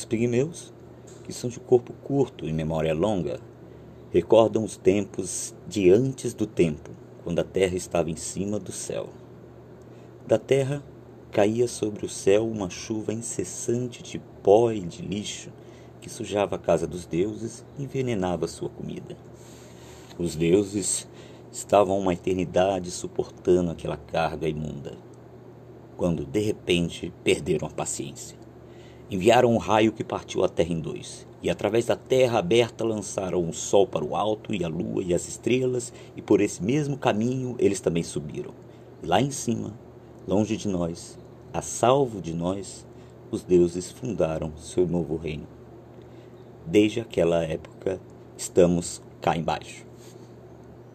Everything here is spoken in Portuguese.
Os pigmeus, que são de corpo curto e memória longa, recordam os tempos de antes do tempo, quando a terra estava em cima do céu. Da terra caía sobre o céu uma chuva incessante de pó e de lixo que sujava a casa dos deuses e envenenava sua comida. Os deuses estavam uma eternidade suportando aquela carga imunda, quando de repente perderam a paciência. Enviaram um raio que partiu a terra em dois, e através da terra aberta lançaram o sol para o alto, e a lua e as estrelas, e por esse mesmo caminho eles também subiram. Lá em cima, longe de nós, a salvo de nós, os deuses fundaram seu novo reino. Desde aquela época, estamos cá embaixo.